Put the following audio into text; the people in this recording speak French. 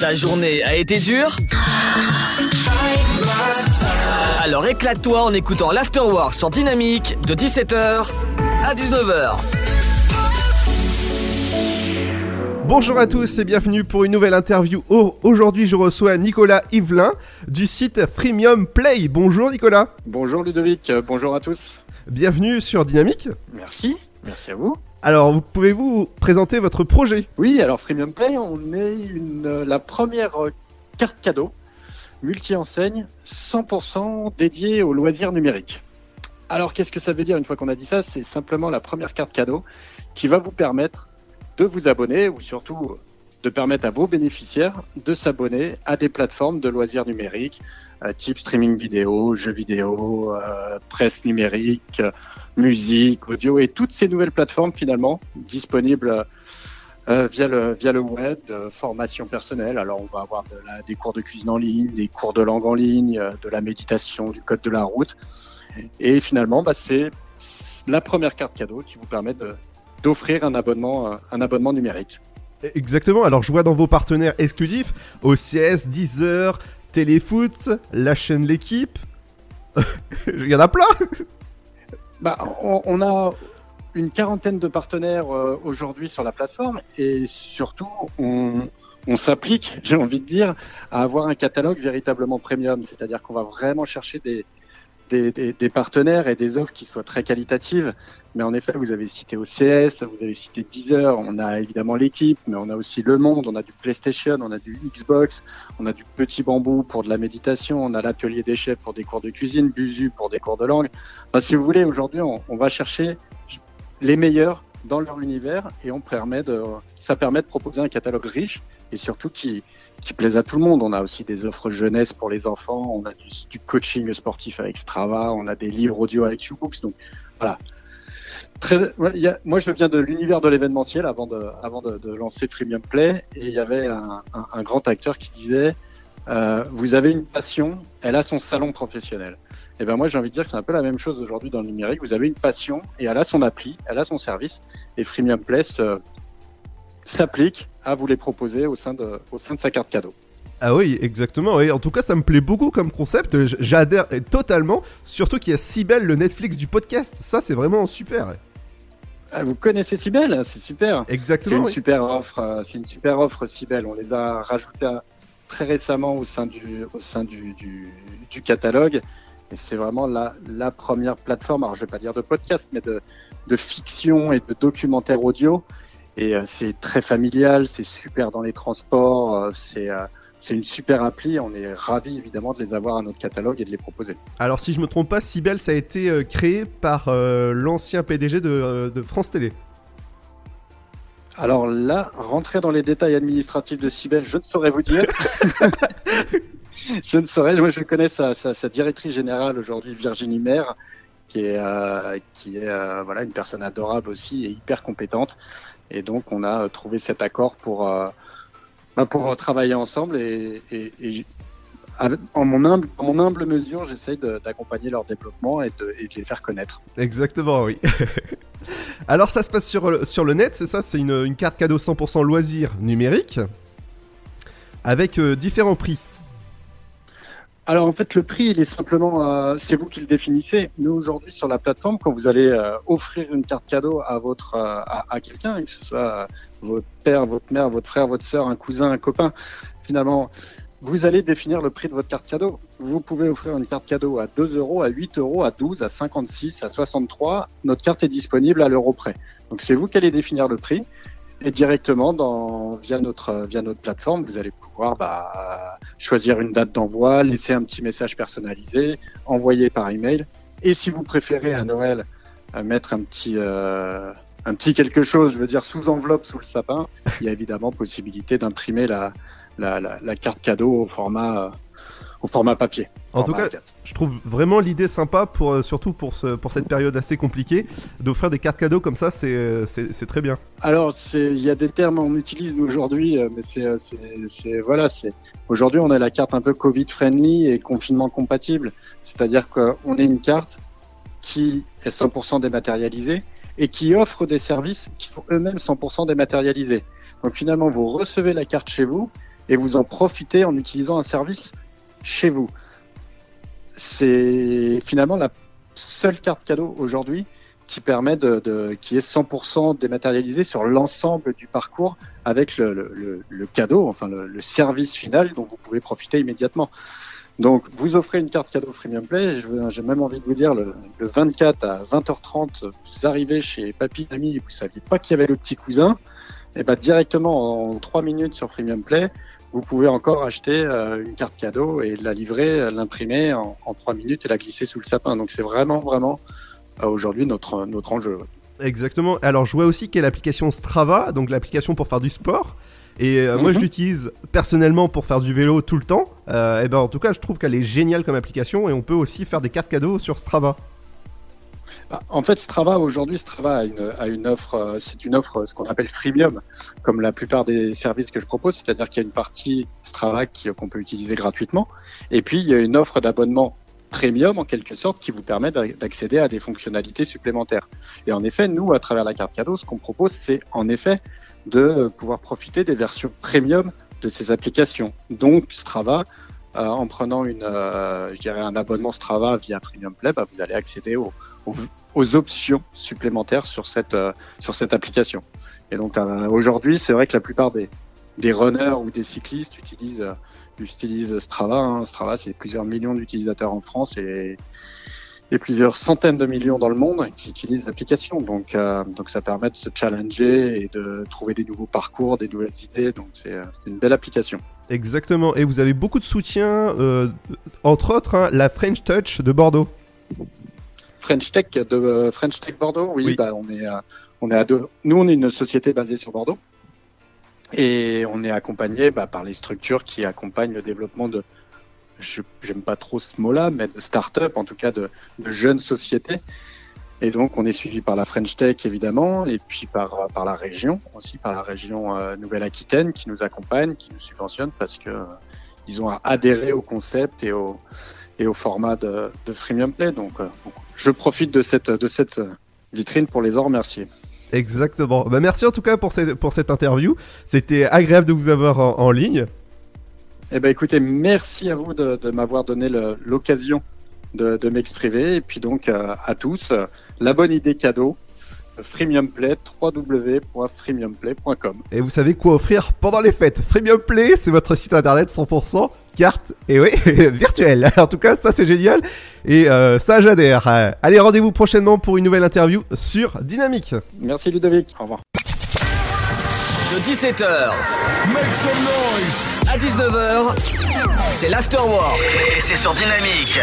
Ta journée a été dure Alors éclate-toi en écoutant l'Afterwork sur Dynamique de 17h à 19h. Bonjour à tous et bienvenue pour une nouvelle interview. Oh, Aujourd'hui, je reçois Nicolas Yvelin du site Freemium Play. Bonjour Nicolas. Bonjour Ludovic, bonjour à tous. Bienvenue sur Dynamique. Merci, merci à vous. Alors, vous- pouvez-vous présenter votre projet Oui, alors Freemium Play, on est euh, la première euh, carte cadeau multi-enseigne 100% dédiée aux loisirs numériques. Alors qu'est-ce que ça veut dire une fois qu'on a dit ça? C'est simplement la première carte cadeau qui va vous permettre de vous abonner ou surtout de permettre à vos bénéficiaires de s'abonner à des plateformes de loisirs numériques euh, type streaming vidéo, jeux vidéo, euh, presse numérique, euh, musique, audio et toutes ces nouvelles plateformes finalement disponibles euh, via le via le web, de formation personnelle. Alors on va avoir de la- des cours de cuisine en ligne, des cours de langue en ligne, euh, de la méditation, du code de la route. Et finalement, bah, c'est la première carte cadeau qui vous permet d'offrir un abonnement euh, un abonnement numérique. Exactement, alors je vois dans vos partenaires exclusifs OCS, Deezer, Téléfoot, la chaîne L'équipe. Il y en a plein. Bah, on, a une quarantaine de partenaires euh, aujourd'hui sur la plateforme et surtout on s'applique, j'ai envie de dire, à avoir un catalogue véritablement premium, c'est-à-dire qu'on va vraiment chercher des, des, des, des partenaires et des offres qui soient très qualitatives. Mais en effet, vous avez cité OCS, vous avez cité Deezer, on a évidemment l'équipe, mais on a aussi Le Monde, on a du PlayStation, on a du Xbox, on a du Petit Bambou pour de la méditation, on a l'atelier des chefs pour des cours de cuisine, Buzu pour des cours de langue. Enfin, si vous voulez, aujourd'hui, on, on va chercher les meilleurs dans leur univers et on permet de, ça permet de proposer un catalogue riche et surtout qui, qui plaise à tout le monde. On a aussi des offres jeunesse pour les enfants, on a du, du coaching sportif avec Strava, on a des livres audio avec Ubooks. Donc voilà. Très, y a- moi, je viens de l'univers de l'événementiel avant de, avant de, de lancer Premium Play et il y avait un, un, grand acteur qui disait euh, vous avez une passion, elle a son salon professionnel. Et ben moi j'ai envie de dire que c'est un peu la même chose aujourd'hui dans le numérique. Vous avez une passion et elle a son appli, elle a son service et Freemium Place euh, s'applique à vous les proposer au sein de, au sein de sa carte cadeau. Ah oui, exactement. oui. En tout cas, ça me plaît beaucoup comme concept. J'adhère totalement. Surtout qu'il y a Cybelle, le Netflix du podcast. Ça, c'est vraiment super. Ah, vous connaissez Cybelle, c'est super. C'est Exactement. une oui. super offre, euh, c'est une super offre Cybelle. On les a rajoutés très récemment au sein du, au sein du, du, du catalogue. Et c'est vraiment la, la première plateforme, alors je vais pas dire de podcast, mais de, de fiction et de documentaire audio. Et euh, c'est très familial, c'est super dans les transports, euh, c'est euh, c'est une super appli. On est ravis évidemment de les avoir à notre catalogue et de les proposer. Alors, si je me trompe pas, Cybelle, ça a été euh, créé par euh, l'ancien PDG de, euh, de France Télé. Alors là, rentrer dans les détails administratifs de Cybelle, je ne saurais vous dire. je ne saurais. Moi, je connais sa, sa, sa directrice générale aujourd'hui, Virginie Maire, qui est, qui est voilà une personne adorable aussi et hyper compétente. Et donc, on a euh, trouvé cet accord pour euh, bah, pour travailler ensemble et, en mon humble, mesure, j'essaye d'accompagner leur développement et de, les faire connaître. Exactement, oui. Alors, ça se passe sur, le- sur le net, c'est ça? C'est une, carte cadeau 100% loisir numérique. Avec euh, différents prix. Alors en fait, le prix, il est simplement, euh, c'est vous qui le définissez. Nous aujourd'hui sur la plateforme, quand vous allez euh, offrir une carte cadeau à votre, euh, à, quelqu'un, que ce soit euh, votre père, votre mère, votre frère, votre sœur, un cousin, un copain, finalement, vous allez définir le prix de votre carte cadeau. Vous pouvez offrir une carte cadeau à 2 euros, à 8 euros, à 12, à 56, à 63. Notre carte est disponible à l'euro près. Donc c'est vous qui allez définir le prix. Et directement dans, via notre via notre plateforme, vous allez pouvoir bah, choisir une date d'envoi, laisser un petit message personnalisé, envoyer par email. Et si vous préférez à Noël euh, mettre un petit euh, un petit quelque chose, je veux dire sous enveloppe, sous le sapin, il y a évidemment possibilité d'imprimer la, la, la, la carte cadeau au format euh, au format papier. En tout cas, A4. je trouve vraiment l'idée sympa, pour, euh, surtout pour, ce, pour cette période assez compliquée, d'offrir des cartes cadeaux comme ça, c'est euh, très bien. Alors, il y a des termes on utilise nous aujourd'hui, euh, mais c'est, euh, c'est, c'est, voilà, c'est. Aujourd'hui, on a la carte un peu Covid friendly et confinement compatible, c'est-à-dire qu'on est une carte qui est 100% dématérialisée et qui offre des services qui sont eux-mêmes 100% dématérialisés. Donc finalement, vous recevez la carte chez vous et vous en profitez en utilisant un service chez vous. C'est finalement la seule carte cadeau aujourd'hui qui permet de, de qui est 100% dématérialisée sur l'ensemble du parcours avec le, le, le cadeau, enfin le, service final dont vous pouvez profiter immédiatement. Donc, vous offrez une carte cadeau Freemium Play. J'ai même envie de vous dire, le, 24 à 20h30, vous arrivez chez Papy Ami vous saviez pas qu'il y avait le petit cousin. Et ben directement en 3 minutes sur Freemium Play, vous pouvez encore acheter euh, une carte cadeau et la livrer, l'imprimer en, en 3 minutes et la glisser sous le sapin. Donc c'est vraiment, vraiment euh, aujourd'hui notre, notre enjeu. Exactement. Alors je vois aussi qu'il y a l'application Strava, donc l'application pour faire du sport. Et euh, moi, je mhm. l'utilise personnellement pour faire du vélo tout le temps. Euh, et ben, en tout cas, je trouve qu'elle est géniale comme application et on peut aussi faire des cartes cadeaux sur Strava. Bah, en fait, Strava aujourd'hui, Strava a une, a une offre, euh, c'est une offre ce qu'on appelle freemium, comme la plupart des services que je propose, c'est-à-dire qu'il y a une partie Strava qu'on peut utiliser gratuitement, et puis il y a une offre d'abonnement premium en quelque sorte qui vous permet d'accéder à des fonctionnalités supplémentaires. Et en effet, nous, à travers la carte cadeau, ce qu'on propose, c'est en effet de pouvoir profiter des versions premium de ces applications. Donc Strava, euh, en prenant une, euh, je dirais un abonnement Strava via Premium Play, bah, vous allez accéder aux, aux, options supplémentaires sur cette euh, sur cette application. Et donc aujourd'hui, c'est vrai que la plupart des des runners ou des cyclistes utilisent utilisent Strava. Hein. Strava, c'est plusieurs millions d'utilisateurs en France et plusieurs centaines de millions dans le monde qui utilisent l'application. Donc, euh, donc ça permet de se challenger et de trouver des nouveaux parcours, des nouvelles idées. Donc c'est euh, une belle application. Exactement. Et vous avez beaucoup de soutien, euh, entre autres, hein, la French Touch de Bordeaux. French Tech de French Tech Bordeaux, oui. Bah, on est on est à deux. Nous, on est une société basée sur Bordeaux et on est accompagné bah, par les structures qui accompagnent le développement de j'aime pas trop ce mot-là, mais de start-up, en tout cas de, de, jeunes sociétés. Et donc, on est suivi par la French Tech, évidemment, et puis par, par la région, aussi par la région euh, Nouvelle-Aquitaine, qui nous accompagne, qui nous subventionne, parce que euh, ils ont adhéré au concept et au, et au format de, de Freemium Play. Donc, euh, je profite de cette, de cette vitrine pour les en remercier. Exactement. Bah, merci en tout cas pour cette, pour cette interview. C'était agréable de vous avoir en ligne. Eh ben, écoutez, merci à vous de, m'avoir donné l'occasion de, m'exprimer. Et puis donc à tous, la bonne idée cadeau, Freemium Play, www.freemiumplay.com. Et vous savez quoi offrir pendant les fêtes Freemium Play, c'est votre site internet 100% carte, et oui, virtuel. En tout cas, ça c'est génial. Et euh, ça, j'adhère. Allez, rendez-vous prochainement pour une nouvelle interview sur Dynamique. Merci Ludovic. Au revoir. De 17h. Make some noise à 19h, c'est l'Afterwork et c'est sur Dynamique.